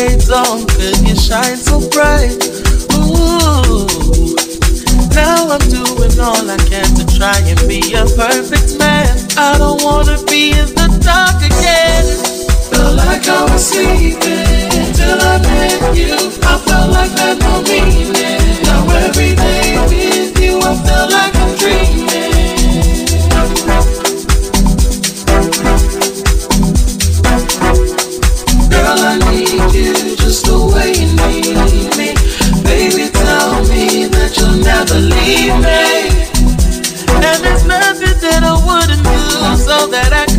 shades on, could you shine so bright? Ooh, now I'm doing all I can to try and be a perfect man. I don't wanna be in the dark again. Felt like I was sleeping till I met you. I felt like that no meaning. Now every day with you, I felt like I'm dreaming. believe me. And there's nothing that I wouldn't do so that I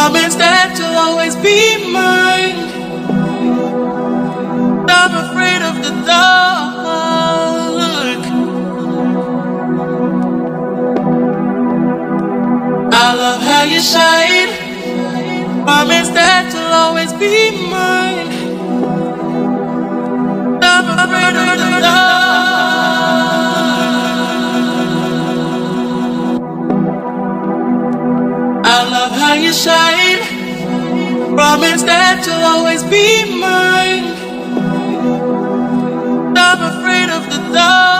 promise that you'll always be mine. I'm afraid of the dark. I love how you shine. Promise that you'll always be mine. Promise that you'll always be mine. I'm afraid of the dark.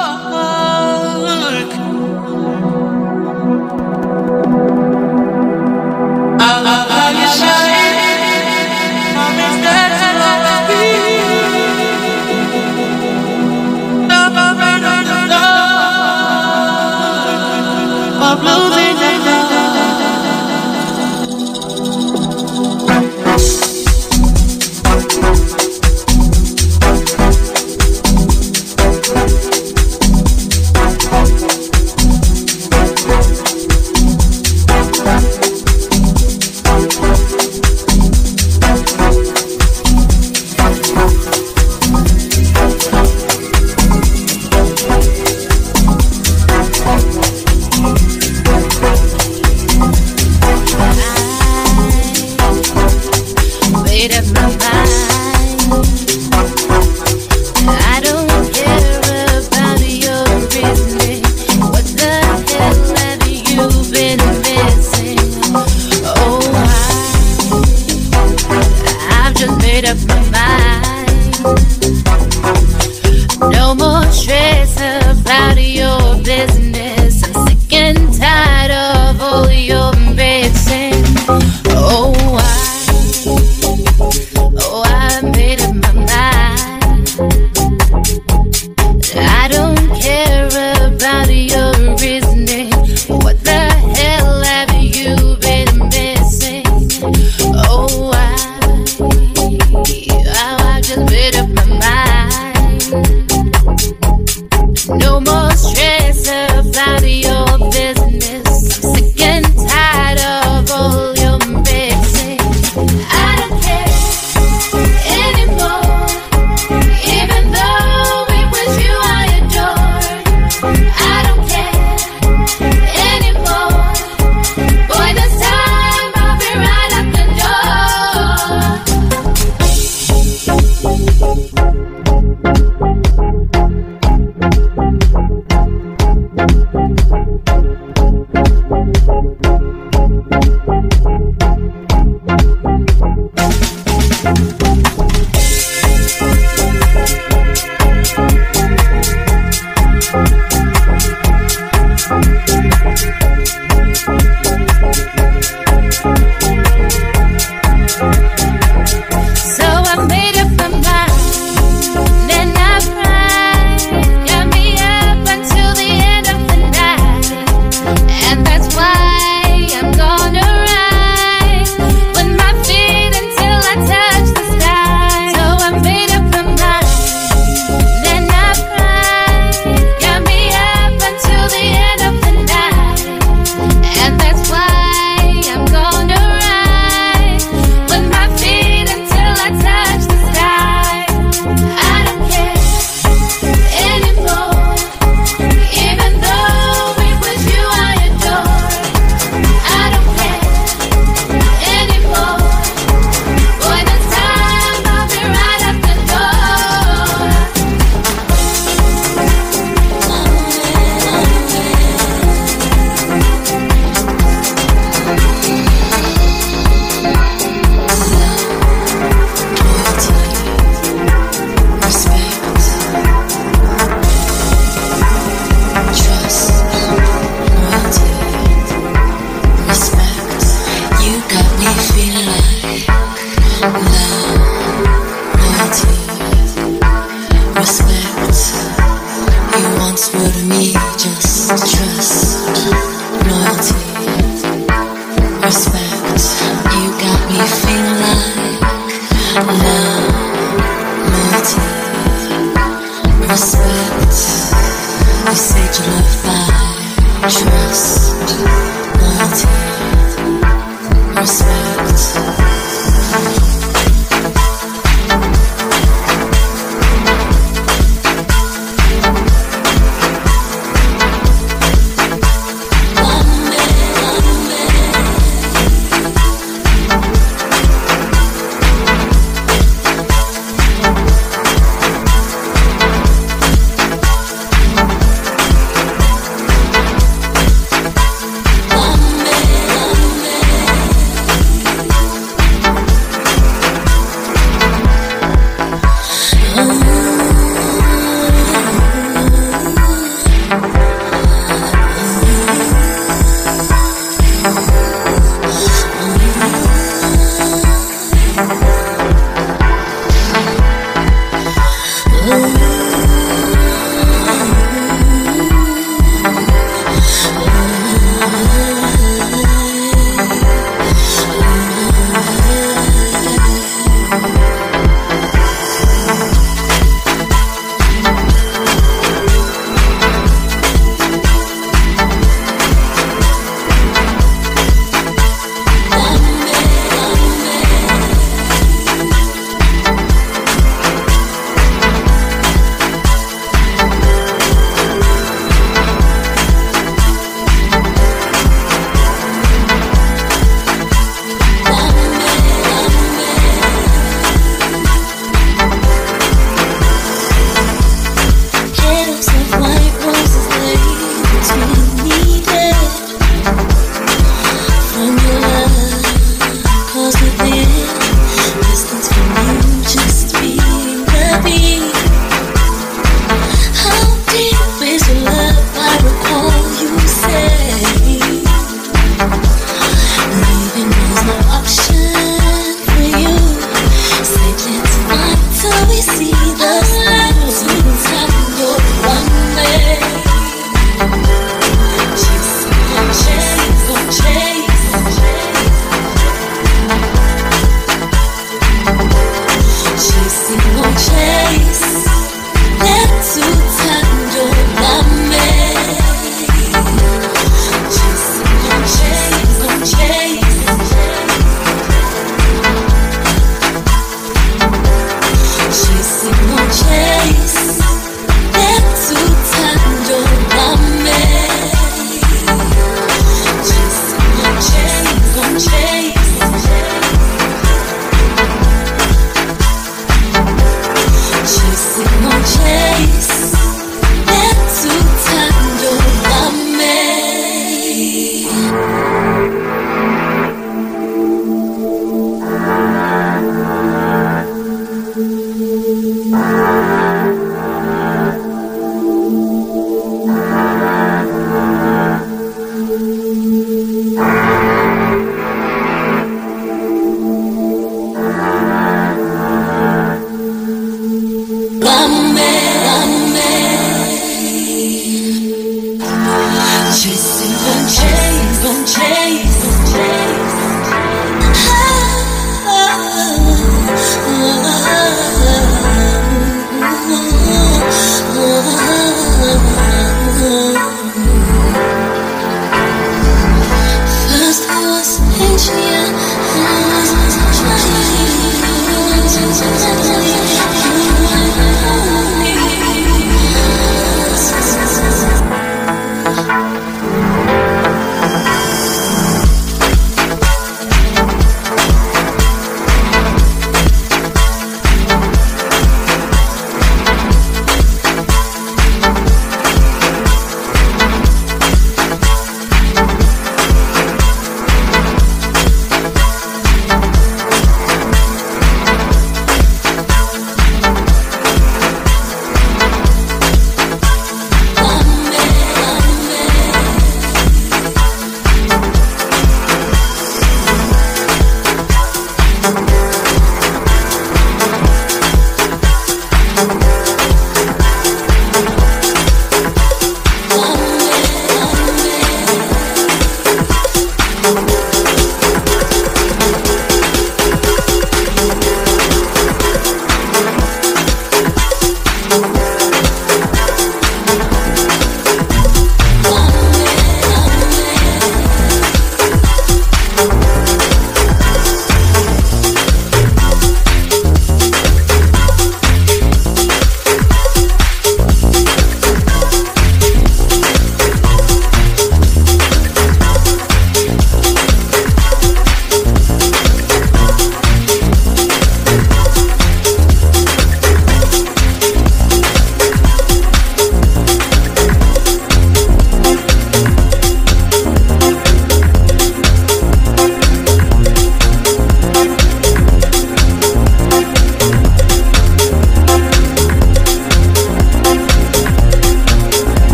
straight.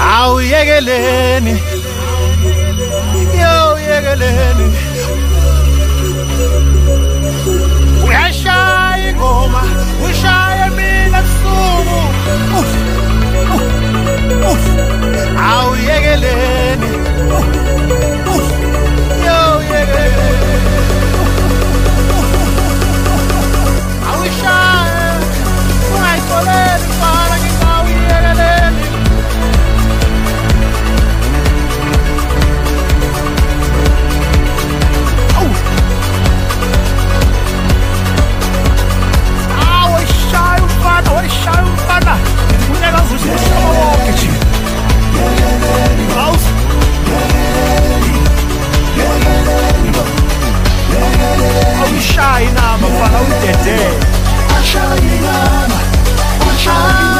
awuyekeleni yawuyekeleni uyashaya ingoma ushaye mina busuku awuyekeleni Look at you. House. Awushayina mafana udede. Ashayina, day.